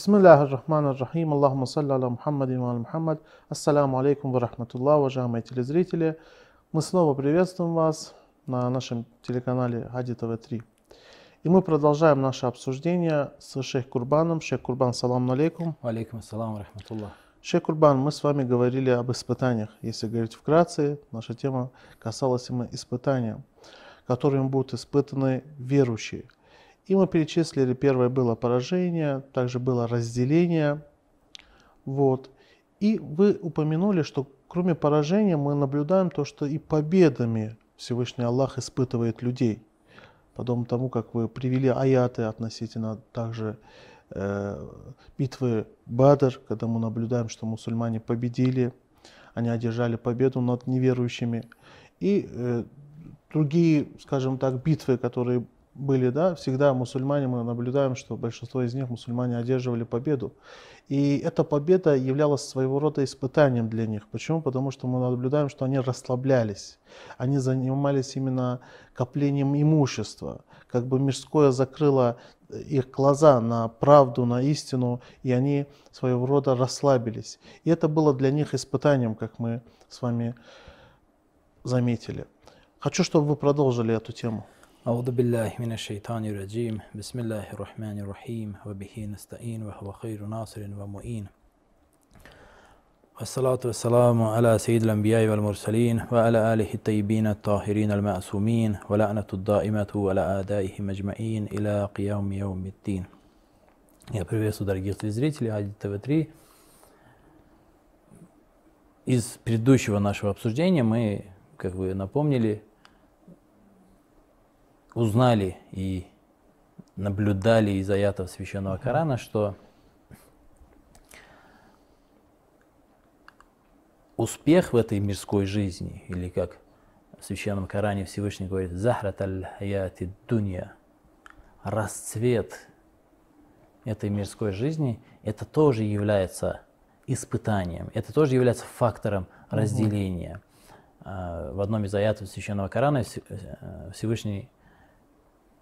Бисмиллахи рахмана рахим, Аллахума салли аля Мухаммад ва Мухаммад. Ассаламу алейкум ва рахматуллах, уважаемые телезрители. Мы снова приветствуем вас на нашем телеканале Хади ТВ3. И мы продолжаем наше обсуждение с Шейх Курбаном. Шейх Курбан, салам алейкум. Алейкум ассалам, рахматуллах. Шейх Курбан, мы с вами говорили об испытаниях. Если говорить вкратце, наша тема касалась именно испытания, которыми будут испытаны верующие и мы перечислили, первое было поражение, также было разделение. Вот. И вы упомянули, что кроме поражения мы наблюдаем то, что и победами Всевышний Аллах испытывает людей. Подобно тому, как вы привели аяты относительно также э, битвы Бадр, когда мы наблюдаем, что мусульмане победили, они одержали победу над неверующими. И э, другие, скажем так, битвы, которые были, да, всегда мусульмане, мы наблюдаем, что большинство из них мусульмане одерживали победу. И эта победа являлась своего рода испытанием для них. Почему? Потому что мы наблюдаем, что они расслаблялись. Они занимались именно коплением имущества. Как бы мирское закрыло их глаза на правду, на истину, и они своего рода расслабились. И это было для них испытанием, как мы с вами заметили. Хочу, чтобы вы продолжили эту тему. أعوذ بالله من الشيطان الرجيم بسم الله الرحمن الرحيم وبه نستعين وهو خير ناصر ومؤين والصلاة والسلام على سيد الأنبياء والمرسلين وعلى آله الطيبين الطاهرين المأسومين ولعنة الدائمة على أعدائهم أجمعين إلى قيام يوم الدين Я приветствую дорогих телезрителей Ади ТВ3. Из предыдущего нашего обсуждения мы, как вы напомнили, узнали и наблюдали из аятов Священного Корана, что успех в этой мирской жизни, или как в Священном Коране Всевышний говорит, «Захрат аль-хаяти дунья», расцвет этой мирской жизни, это тоже является испытанием, это тоже является фактором разделения. Uh-huh. В одном из аятов Священного Корана э, Всевышний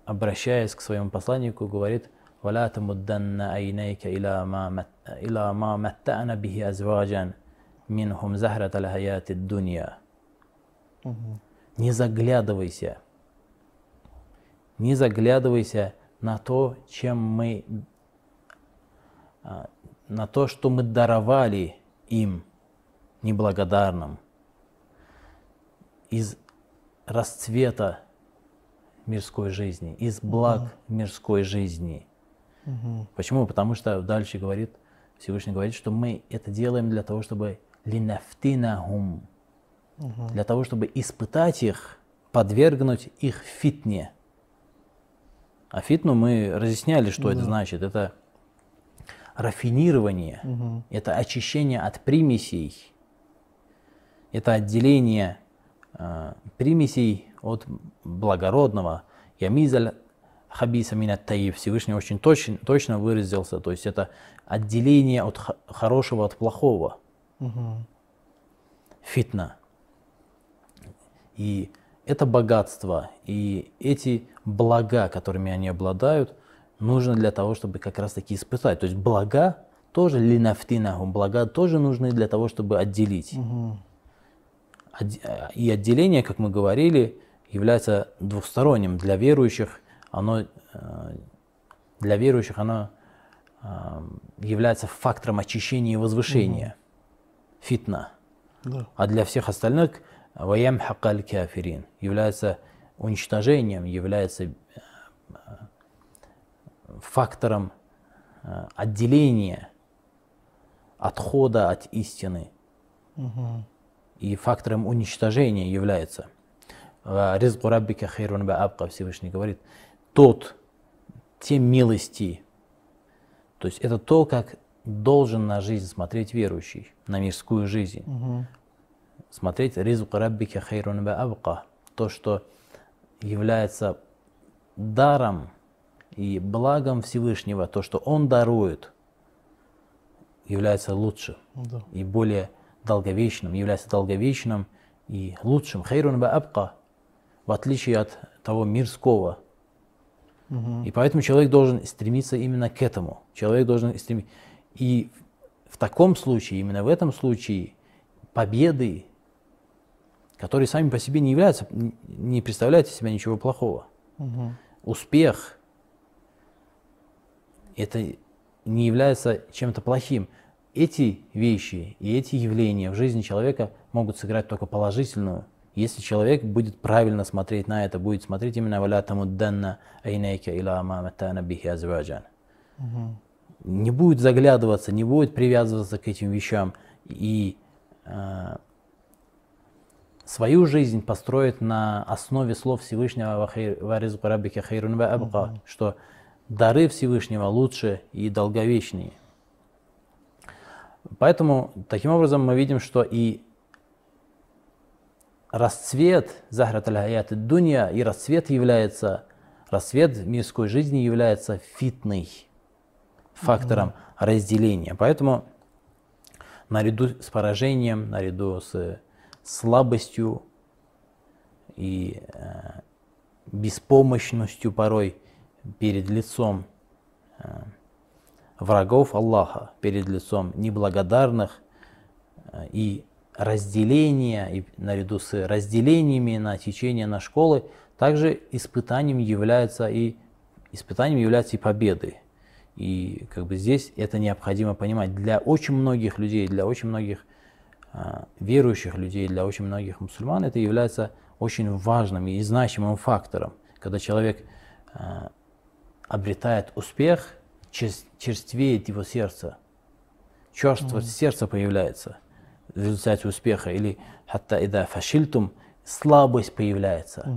обращаясь к своему посланнику, говорит «Валя тамудданна айнайка иля ма маттана бихи азваджан минхум захрат аль-хаяти дунья». Не заглядывайся, не заглядывайся на то, чем мы, а, на то, что мы даровали им, неблагодарным, из расцвета мирской жизни, из благ угу. мирской жизни. Угу. Почему? Потому что дальше говорит, Всевышний говорит, что мы это делаем для того, чтобы линафтинахум, угу. для того, чтобы испытать их, подвергнуть их фитне. А фитну мы разъясняли, что да. это значит. Это рафинирование, угу. это очищение от примесей, это отделение э, примесей от благородного. Ямизаль хабиса минат таиб. Всевышний очень точно, точно выразился. То есть это отделение от хорошего от плохого. Угу. Фитна. И это богатство, и эти блага, которыми они обладают, нужно для того, чтобы как раз таки испытать. То есть блага тоже линафтинаху, блага тоже нужны для того, чтобы отделить. Угу. И отделение, как мы говорили, является двухсторонним. Для верующих оно, э, для верующих оно э, является фактором очищения и возвышения. Угу. Фитна. Да. А для всех остальных ваям хакаль кафирин является уничтожением, является э, фактором отделения, отхода от истины. Угу. И фактором уничтожения является – Ризку раббика хейрун абка Всевышний говорит, тот, те милости, то есть это то, как должен на жизнь смотреть верующий, на мирскую жизнь. Угу. Смотреть ризку раббика хейрун абка, то, что является даром и благом Всевышнего, то, что Он дарует, является лучше да. и более долговечным, является долговечным и лучшим. Хейрун абка в отличие от того мирского, И поэтому человек должен стремиться именно к этому. Человек должен стремиться. И в таком случае, именно в этом случае, победы, которые сами по себе не являются, не представляют из себя ничего плохого. Мгм. Успех это не является чем-то плохим. Эти вещи и эти явления в жизни человека могут сыграть только положительную, если человек будет правильно смотреть на это, будет смотреть именно «Валя тамудданна айнайка иля ма матана бихи азваджан». Не будет заглядываться, не будет привязываться к этим вещам и э, свою жизнь построит на основе слов Всевышнего «Ва хейр- ва ризqu раббика хейрун ва абqa», что дары Всевышнего лучше и долговечнее. Поэтому таким образом мы видим, что и расцвет Захрат аль Дунья и расцвет является, расцвет мирской жизни является фитной фактором разделения. Поэтому наряду с поражением, наряду с слабостью и э, беспомощностью порой перед лицом э, врагов Аллаха, перед лицом неблагодарных э, и разделения, и наряду с разделениями на течение на школы, также испытанием является и испытанием являются и победы. И как бы здесь это необходимо понимать. Для очень многих людей, для очень многих а, верующих людей, для очень многих мусульман это является очень важным и значимым фактором, когда человек а, обретает успех, чер- черствеет его сердце, черствость сердца появляется в результате успеха, или хатта ида фашильтум, слабость появляется,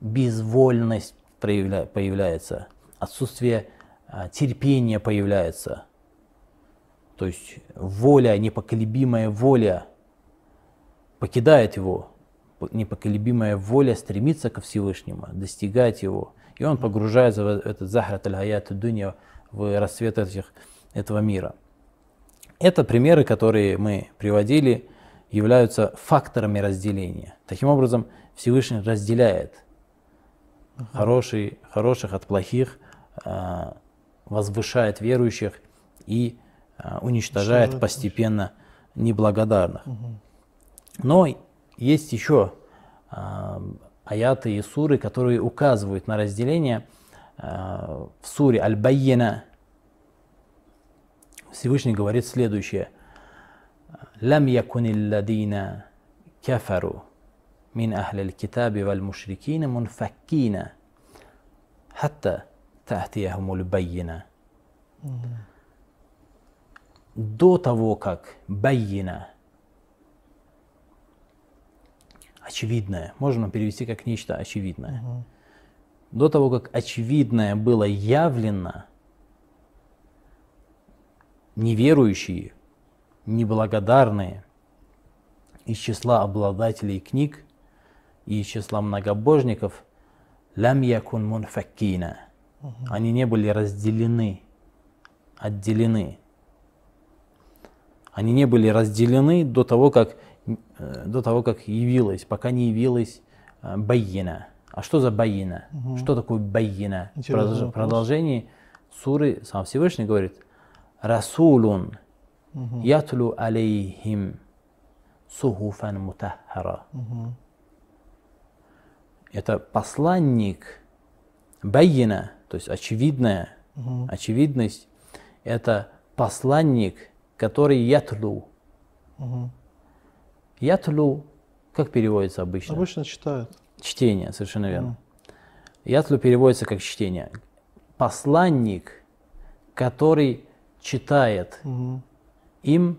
безвольность проявля- появляется, отсутствие а, терпения появляется. То есть воля, непоколебимая воля покидает его. Непоколебимая воля стремится ко Всевышнему, достигать его. И он погружается в этот захрат аль-хаят дунья, в расцвет этих, этого мира. Это примеры, которые мы приводили, являются факторами разделения. Таким образом, Всевышний разделяет хороший, хороших от плохих, а, возвышает верующих и а, уничтожает постепенно неблагодарных. Но есть еще а, аяты и суры, которые указывают на разделение. В суре Аль-Байена Всевышний говорит следующее. «Лям якунилладина кафару мин ахлил китаби валь мушрикина мунфаккина хатта тахтияхумуль байина». До того, как байина, очевидное, можно перевести как нечто очевидное, до того, как очевидное было явлено, неверующие, неблагодарные из числа обладателей книг и из числа многобожников лям якун мунфаккина. Они не были разделены, отделены. Они не были разделены до того, как, э, до того, как явилась, пока не явилась э, байина. А что за байина? Что такое байина? В продолжении суры сам Всевышний говорит, Расулун ятлу алейхим сухуфан мутаххара. Это посланник байина, то есть очевидная, очевидность, это посланник, который ятлу. Ятлу, как переводится обычно? Обычно читают. Чтение, совершенно верно. Ятлу переводится как чтение. Посланник, который читает им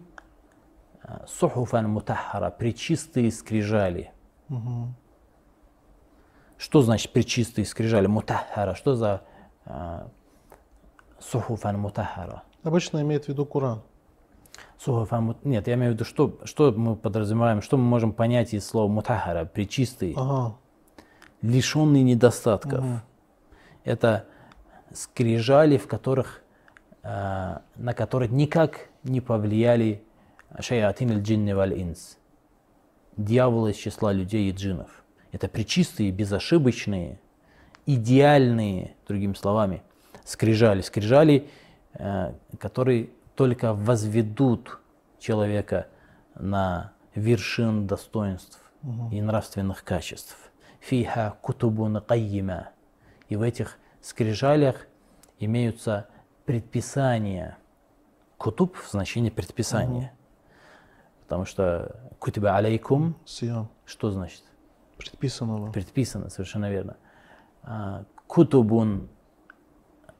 а, сухуфан мутахара, причистые скрижали. Что значит причистые скрижали? Мутахара. Что за а, сухуфан мутахара? Обычно имеет в виду Куран. Сухуфан Нет, я имею в виду, что, что мы подразумеваем, что мы можем понять из слова мутахара, причистый, Ага. лишенный недостатков. Это скрижали, в которых, на которых никак не повлияли шаятин аль-джинни валь-инс. Дьяволы из числа людей и джинов. Это причистые, безошибочные идеальные, другими словами, скрижали. Скрижали, э, которые только возведут человека на вершин достоинств и нравственных качеств. Фиха кутубун кайима. И в этих скрижалях имеются предписания. Кутуб в значении предписания. Потому что кутиба алейкум, Сиям. что значит? Предписано вам. Предписано, совершенно верно. А, Кутубун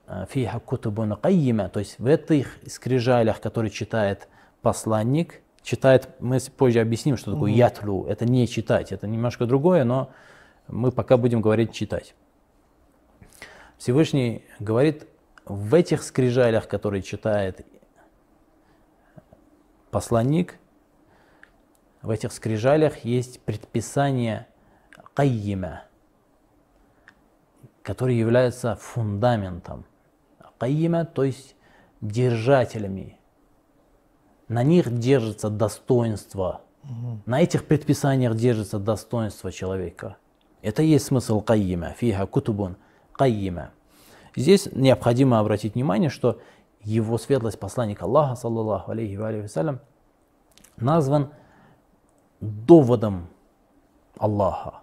а, фиха кутубун кайима, то есть в этих скрижалях, которые читает посланник, читает, мы позже объясним, что такое ятлу, это не читать, это немножко другое, но мы пока будем говорить читать. Всевышний говорит, в этих скрижалях, которые читает посланник, в этих скрижалях есть предписание кайима, который является фундаментом. Кайима, то есть держателями. На них держится достоинство. На этих предписаниях держится достоинство человека. Это и есть смысл кайима. Фиха кутубун кайима. Здесь необходимо обратить внимание, что его светлость посланник Аллаха, саллаллаху алейхи ва алейхи назван доводом Аллаха.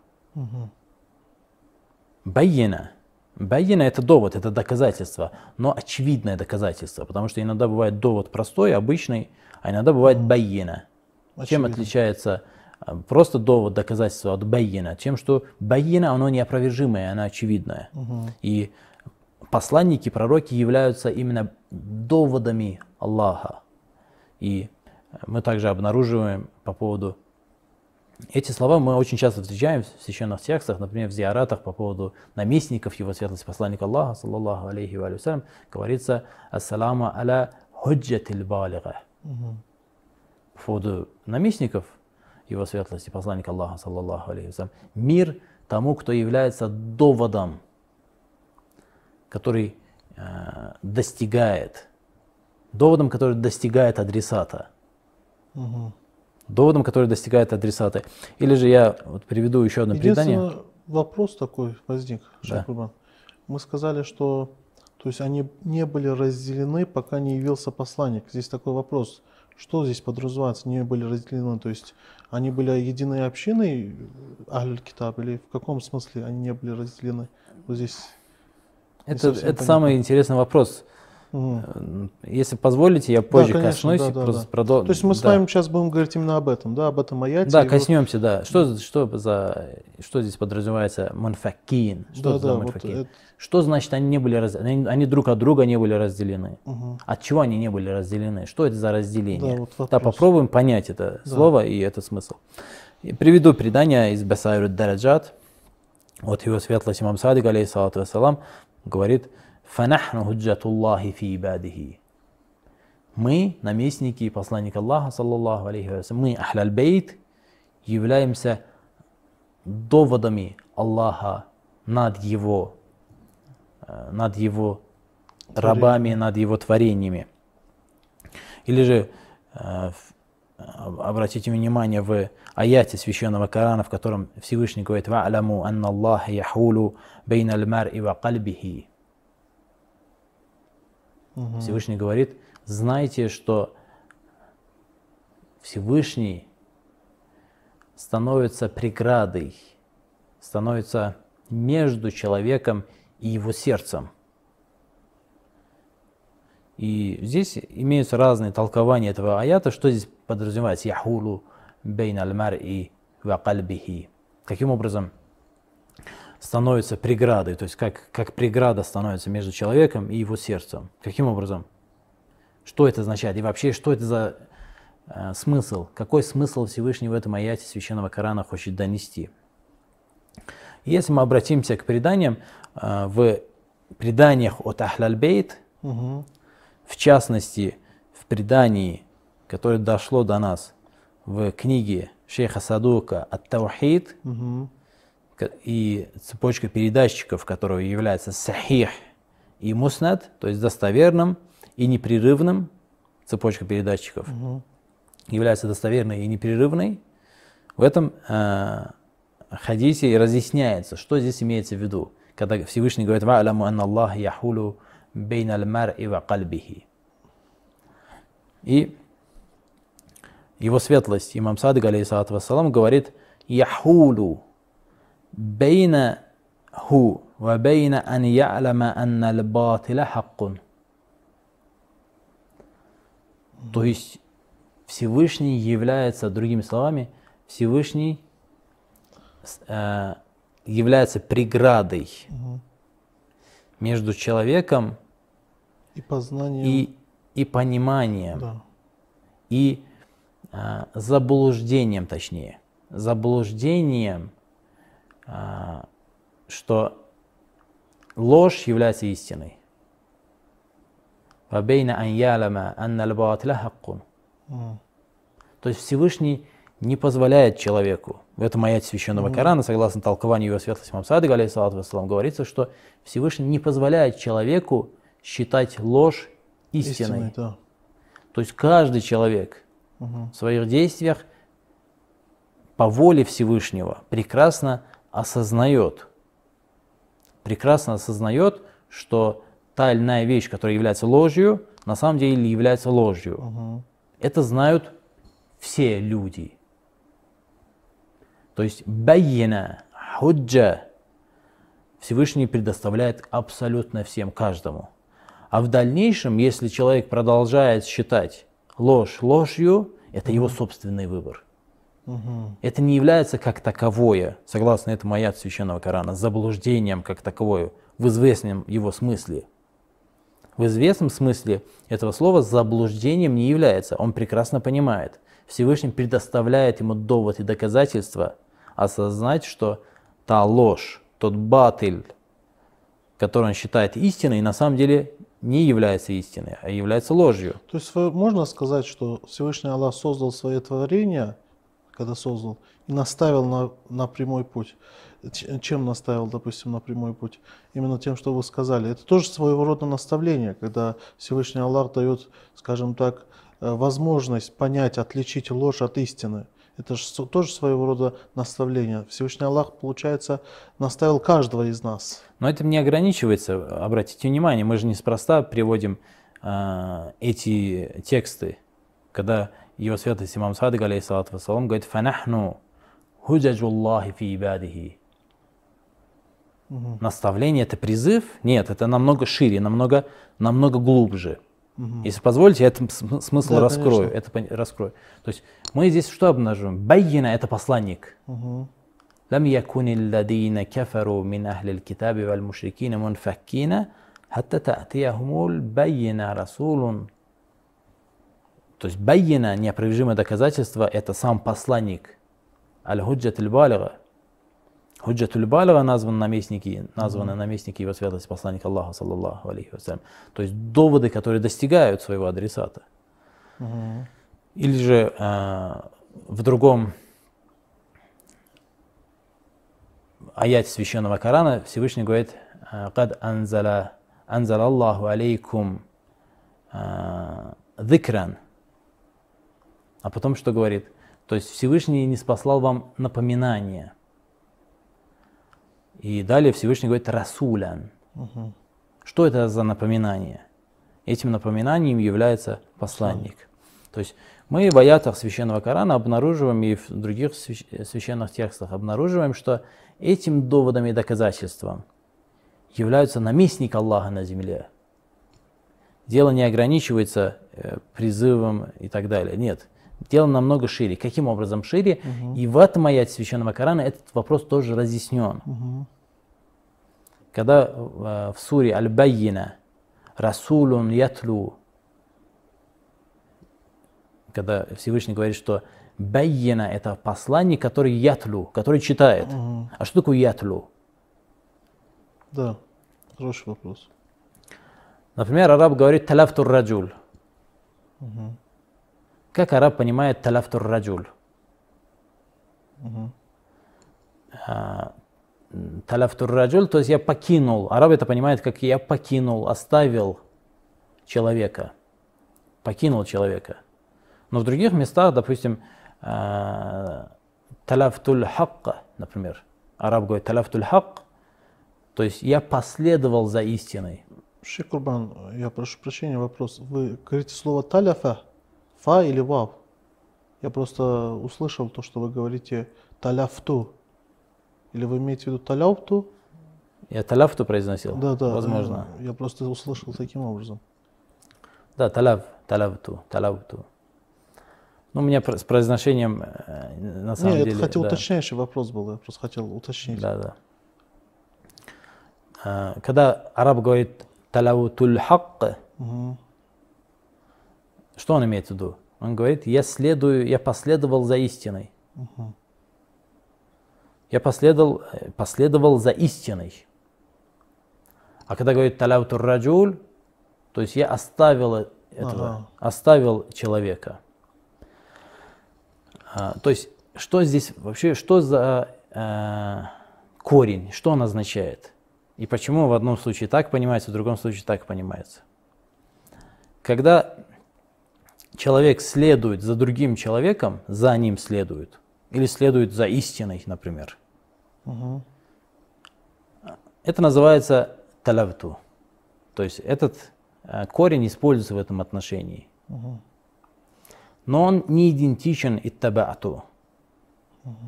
Байена. Байена это довод, это доказательство, но очевидное доказательство, потому что иногда бывает довод простой, обычный, а иногда бывает байена. Чем отличается а, просто довод, доказательство от байена? Тем, что байена, оно неопровержимое, оно очевидное. И посланники, пророки являются именно доводами Аллаха. И мы также обнаруживаем по поводу эти слова мы очень часто встречаем в священных текстах, например, в зиаратах по поводу наместников его светлости посланника Аллаха, саллаллаху алейхи ва салям, говорится «Ассаламу аля худжатил балига». По поводу наместников его светлости посланника Аллаха, саллаллаху алейхи ва мир тому, кто является доводом, который э, достигает, доводом, который достигает адресата доводом, который достигает адресата. Или же я вот приведу еще одно предание. Вопрос такой возник, Шейх Курбан. Мы сказали, что то есть они не были разделены, пока не явился посланник. Здесь такой вопрос. Что здесь подразумевается, не были разделены? То есть они были единой общиной, Ахлюль Китаб, или в каком смысле они не были разделены? Вот здесь Это, это понятно. самый интересный вопрос. Мгм. Если позволите, я позже конечно, коснусь. да, и да, просто да. продол- То есть мы с да. вами сейчас будем говорить именно об этом, да, об этом аяте. Да, и вот- коснемся, да. Что, что, за, что здесь подразумевается манфакин? Что Да, за да, вот это- Что значит они не были раз... они, они друг от друга не были разделены? Мгм. От чего они не были разделены? Что это за разделение? Да, вот Да, попробуем понять это слово и этот смысл. И приведу предание из Басайру Дараджат. Вот его светлость имам Садик, алейхиссалату вассалам, говорит, «Фанахну худжатуллахи фи ибадихи». Мы, наместники и посланник Аллаха, саллаллаху алейхи вассалям, мы, ахляль бейт, являемся доводами Аллаха над его, э, над его рабами, над его творениями. Или же э, обратите внимание в аяте священного Корана, в котором Всевышний говорит «Ва'ламу анна Аллаха яхулу бейна аль-мар'i ва кальбихи». Всевышний говорит, знайте, что Всевышний становится преградой, становится между человеком и его сердцем. И здесь имеются разные толкования этого аята, что здесь подразумевается «Яхулу бейн аль и ва кальбихи». Каким образом становится преградой, то есть как, как преграда становится между человеком и его сердцем. Каким образом? Что это означает? И вообще, что это за э, смысл? Какой смысл Всевышний в этом аяте Священного Корана хочет донести? Если мы обратимся к преданиям, э, в преданиях от Ахляль Бейт, Мгм. В частности, в предании, которое дошло до нас в книге шейха Садука «Ат-Таухид», Мгм. к- и цепочка передатчиков, которого является сахих и муснад, то есть достоверным и непрерывным, цепочка передатчиков является достоверной и непрерывной, в этом э, хадисе разъясняется, что здесь имеется в виду, когда Всевышний говорит «Ва'ламу анна Аллах яхулу бейна аль-мар'и ва кальбихи». И его светлость, имам Садык, алейхиссалату вассалам, говорит «Яхулу бейна ху ва бейна ан я'лама анна аль-батиля хаккун». То есть Всевышний является, другими словами, Всевышний э, является преградой угу. между человеком и познанием и, и пониманием да. и э, заблуждением, точнее, заблуждением, э, что ложь является истиной. وبين أن يعلم أن الباطل حق. То есть Всевышний не позволяет человеку, в этом аяте священного mm. Корана, согласно толкованию его светлости Мамсады, алейхиссалату говорится, что Всевышний не позволяет человеку считать ложь истиной. истиной да. То есть каждый человек mm-hmm. в своих действиях по воле Всевышнего прекрасно осознает, прекрасно осознает, что та или иная вещь, которая является ложью, на самом деле является ложью. Mm-hmm. Это знают все люди. То есть байина, худжа Всевышний предоставляет абсолютно всем, каждому. А в дальнейшем, если человек продолжает считать ложь ложью, это его собственный выбор. Угу. Это не является как таковое, согласно этому аят Священного Корана, заблуждением как таковое, в известном его смысле. В известном смысле этого слова заблуждением не является. Он прекрасно понимает. Всевышний предоставляет ему довод и доказательства осознать, что та ложь, тот батыль, который он считает истиной, на самом деле не является истиной, а является ложью. То есть можно сказать, что Всевышний Аллах создал свои творения, когда создал, и наставил на, на прямой путь. Чем наставил, допустим, на прямой путь? Именно тем, что вы сказали. Это тоже своего рода наставление, когда Всевышний Аллах дает, скажем так, э, возможность понять, отличить ложь от истины. Это же тоже своего рода наставление. Всевышний Аллах, получается, наставил каждого из нас. Но это не ограничивается. Обратите внимание, мы же неспроста приводим э, эти тексты, когда его святость имам Садык, алейхиссалату вассалам, говорит «Фанахну худжаджуллахи фи ибадихи». Угу. Наставление – это призыв? Нет, это намного шире, намного, намного глубже. Угу. Если позволите, я этот смысл да, раскрою. Это раскрою. То есть мы здесь что обнажим? Байина – это посланник. Угу. لم يكن الذين كفروا من أهل الكتاب والمشركين منفكين حتى تأتيهم البينة رسول То есть байина, неопровержимое доказательство, это сам посланник. Аль-Худжат аль-Балига. Худжат аль-Балига назван наместники, названы наместники его святости посланника Аллаха, саллаллаху алейхи вассалям. То есть доводы, которые достигают своего адресата. Угу. Или же э, в другом аяте священного Корана Всевышний говорит «Кад анзала, анзала Аллаху алейкум dhikrан». А потом что говорит? То есть Всевышний не спаслал вам напоминание. И далее Всевышний говорит «расулян». Угу. Что это за напоминание? Этим напоминанием является посланник. То есть мы в аятах Священного Корана обнаруживаем и в других священных текстах обнаруживаем, что этим доводом и доказательством являются наместник Аллаха на земле. Дело не ограничивается э, призывом и так далее. Нет. Дело намного шире. Каким образом шире? Угу. И в этом аяте Священного Корана этот вопрос тоже разъяснен. Угу. Когда э, в суре Аль-Байина Расулун ятлу когда Всевышний говорит, что Байена – это посланник, который ятлу, который читает. Угу. А что такое ятлу? Да, хороший вопрос. Например, араб говорит таляфтур раджуль. Угу. Как араб понимает таляфтур раджуль? Угу. Таляфтур раджуль, то есть я покинул. Араб это понимает, как я покинул, оставил человека. Покинул человека. Но в других местах, допустим, э, талафтуль хакка, например. Араб говорит талафтуль хак, то есть я последовал за истиной. Шейх Курбан, я прошу прощения, вопрос. Вы говорите слово таляфа, фа или вав? Я просто услышал то, что вы говорите таляфту. Или вы имеете в виду таляфту? Я таляфту произносил? Да, да. Возможно. э, Я просто услышал таким образом. Да, таляв, талавту, талавту. Ну, у меня с произношением э, на самом Нет, деле... это хотел да. уточняющий вопрос был, я просто хотел уточнить. Да, да. А, Когда араб говорит талавутуль хакк, Мгм. Что он имеет в виду? Он говорит, я следую, я последовал за истиной. Мгм. Я последовал, последовал за истиной. А когда говорит талавтур раджуль, то есть я оставил этого, Ага. оставил человека. А, то есть что здесь вообще, что за э, корень, что он означает? И почему в одном случае так понимается, в другом случае так понимается? Когда человек следует за другим человеком, за ним следует, или следует за истиной, например, Мгм. это называется талавту. То есть этот э, корень используется в этом отношении. Мгм. Но он не идентичен иттабаату.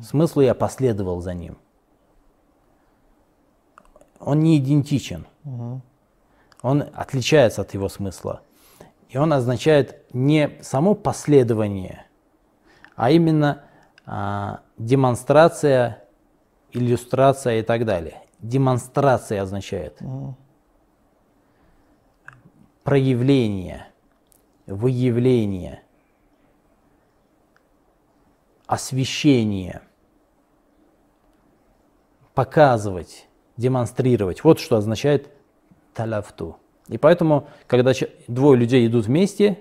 Смыслу я последовал за ним. Он не идентичен. Мгм. Он отличается от его смысла. И он означает не само последование, а именно а, демонстрация, иллюстрация и так далее. Демонстрация означает проявление, выявление, освещение, показывать, демонстрировать. Вот что означает таляфту. И поэтому, когда двое людей идут вместе,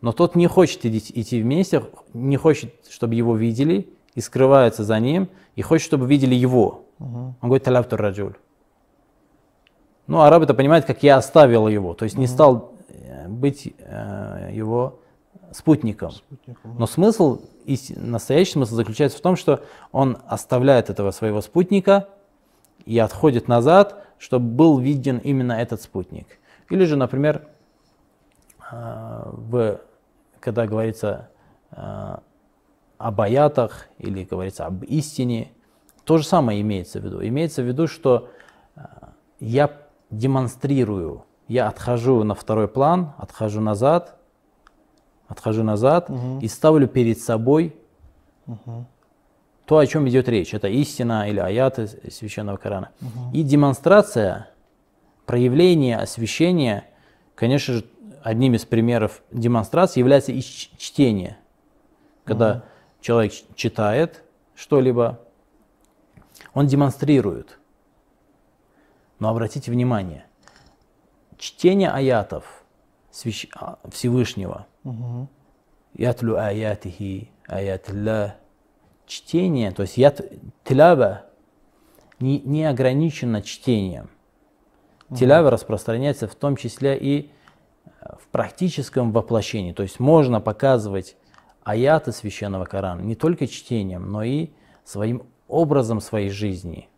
но тот не хочет идти вместе, не хочет, чтобы его видели, и скрывается за ним, и хочет, чтобы видели его. Он говорит таляфту раджуль. Ну, араб это понимает, как я оставил его, то есть не стал э, быть э, его спутником. Спутником. Но смысл, настоящий смысл заключается в том, что он оставляет этого своего спутника и отходит назад, чтобы был виден именно этот спутник. Или же, например, э, в, когда говорится э, об аятах или говорится об истине, то же самое имеется в виду. Имеется в виду, что э, я демонстрирую, я отхожу на второй план, отхожу назад, отхожу назад Мгм. и ставлю перед собой Мгм. То, о чем идет речь. Это истина или аяты священного Корана. И демонстрация, проявление, освещение, конечно же, одним из примеров демонстрации является и чтение. Когда человек ч- читает что-либо, он демонстрирует. Но обратите внимание, чтение аятов а, Всевышнего, Мгм. ятлю аятихи, аятилля, чтение, то есть ят, тилява не, не ограничено чтением. Тилява распространяется в том числе и э, в практическом воплощении. То есть можно показывать аяты священного Корана не только чтением, но и своим образом своей жизни.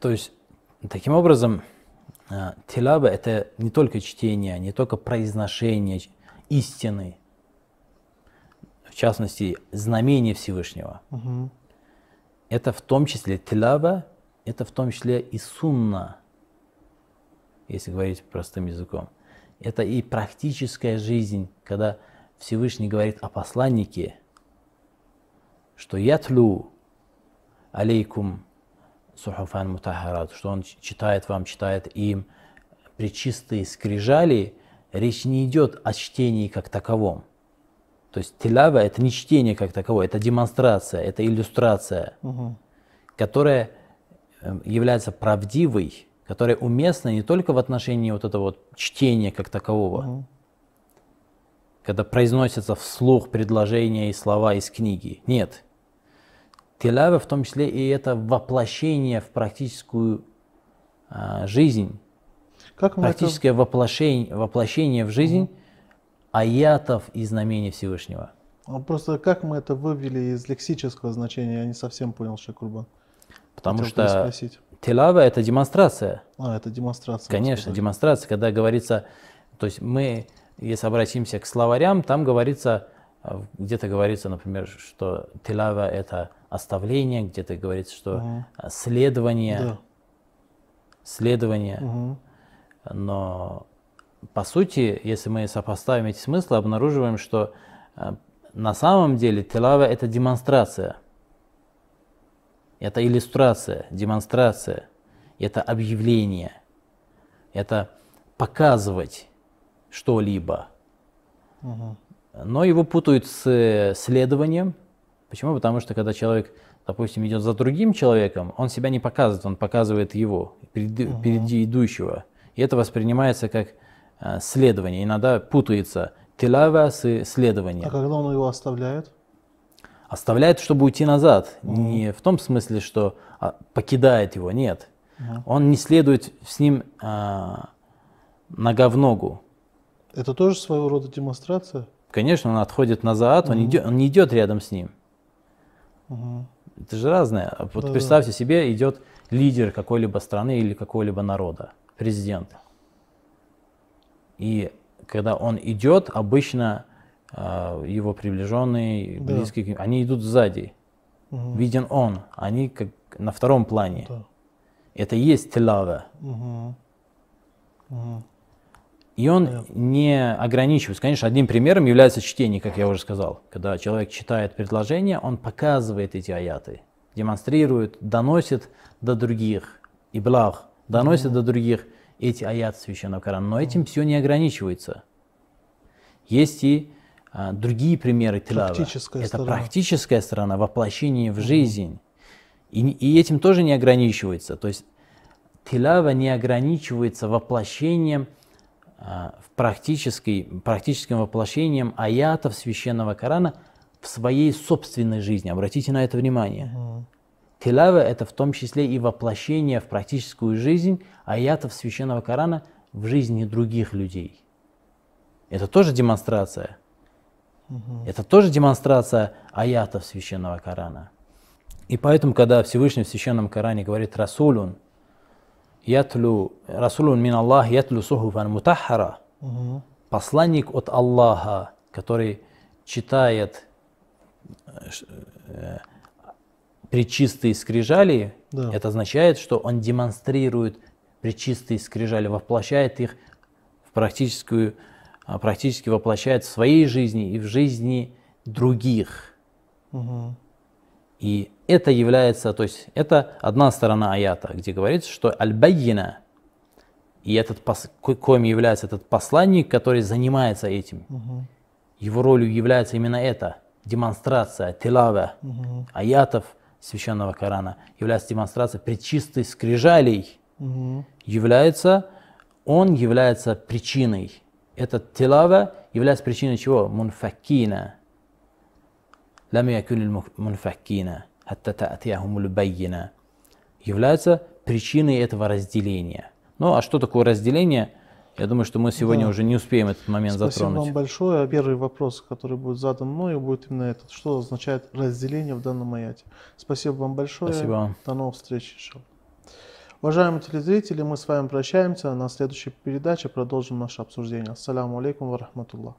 То есть таким образом э, тилява это не только чтение, не только произношение истины, частности знамение Всевышнего. Мгм. Это в том числе тилява, это в том числе и сунна, если говорить простым языком. Это и практическая жизнь, когда Всевышний говорит о посланнике, что ятлю алейкум сухафан мутахарат, что он читает вам, читает им причистые скрижали, речь не идет о чтении как таковом. То есть тилява это не чтение как таковое, это демонстрация, это иллюстрация, Мгм. которая э, является правдивой, которая уместна не только в отношении вот этого вот чтения как такового, Мгм. когда произносятся вслух предложения и слова из книги. Нет. Тилява в том числе и это воплощение в практическую а, жизнь, Как мы это... практическое воплощение, воплощение в жизнь аятов и знамений Всевышнего. А Просто как мы это вывели из лексического значения, я не совсем понял, Шекурбан. Потому Хотел что переспросить. тилава это демонстрация. А, это демонстрация. Конечно, демонстрация, когда говорится, то есть мы, если обратимся к словарям, там говорится, э, где-то говорится, например, что тилава это оставление, где-то говорится, что э, следование, Да. следование. Мгм. Но по сути, если мы сопоставим эти смыслы, обнаруживаем, что э, на самом деле тилава это демонстрация. Это иллюстрация, демонстрация, это объявление, это показывать что-либо. Мгм. Но его путают с э, следованием. Почему? Потому что когда человек, допустим, идет за другим человеком, он себя не показывает, он показывает его впереди, впереди идущего. И это воспринимается как следование. Иногда путается тилава с следованием. А когда он его оставляет? Оставляет, чтобы уйти назад. Не в том смысле, что а, покидает его, нет. Мгм. Он не следует с ним а, нога в ногу. Это тоже своего рода демонстрация? Конечно, он отходит назад, он, идет, он не идет рядом с ним. Мгм. Это же разное. Вот Да-да. представьте себе, идет лидер какой-либо страны или какого-либо народа, президент. И когда он идет, обычно а, его приближенные, Да. близкие, ним, они идут сзади. Мгм. Виден он, они как на втором плане. Да. Это и есть тилава. Мгм. Мгм. И он не ограничивается. Конечно, одним примером является чтение, как я уже сказал. Когда человек читает предложение, он показывает эти аяты, демонстрирует, доносит до других, и благ, доносит до других эти аяты Священного Корана. Но этим все не ограничивается. Есть и а, другие примеры тилава. Практическая Это сторона. практическая сторона, воплощение в жизнь. И, и этим тоже не ограничивается. То есть тилава не ограничивается воплощением а, в практической, практическим воплощением аятов священного Корана в своей собственной жизни. Обратите на это внимание. Мгм. Тилава это в том числе и воплощение в практическую жизнь аятов священного Корана в жизни других людей. Это тоже демонстрация. Это тоже демонстрация аятов священного Корана. И поэтому, когда Всевышний в священном Коране говорит «Расулун», ятлю, «Расулун мин Аллах ятлю сухуфан мутаххара», Мгм. посланник от Аллаха, который читает пречистые скрижали, Да. это означает, что он демонстрирует пречистые скрижали, воплощает их в практическую, а, практически воплощает в своей жизни и в жизни других. Мгм. И это является, то есть это одна сторона аята, где говорится, что аль-байина, и этот, коим является этот посланник, который занимается этим. Мгм. Его ролью является именно это, демонстрация, тилава, Мгм. аятов священного Корана, является демонстрация предчистой скрижалей, угу. является, он является причиной. Этот тилава является причиной чего? Мунфакина. Лам якуль мунфакина. Хатта та'атияхумуль байина. Является причиной этого разделения. Ну а что такое разделение? Я думаю, что мы сегодня Да. уже не успеем этот момент Спасибо затронуть. вам большое. Первый вопрос, который будет задан мною, будет именно этот. Что означает разделение в данном аяте? Спасибо вам большое. Спасибо вам. До новых встреч. иншалла. Уважаемые телезрители, мы с вами прощаемся. На следующей передаче продолжим наше обсуждение. Ассаламу алейкум ва рахматуллах.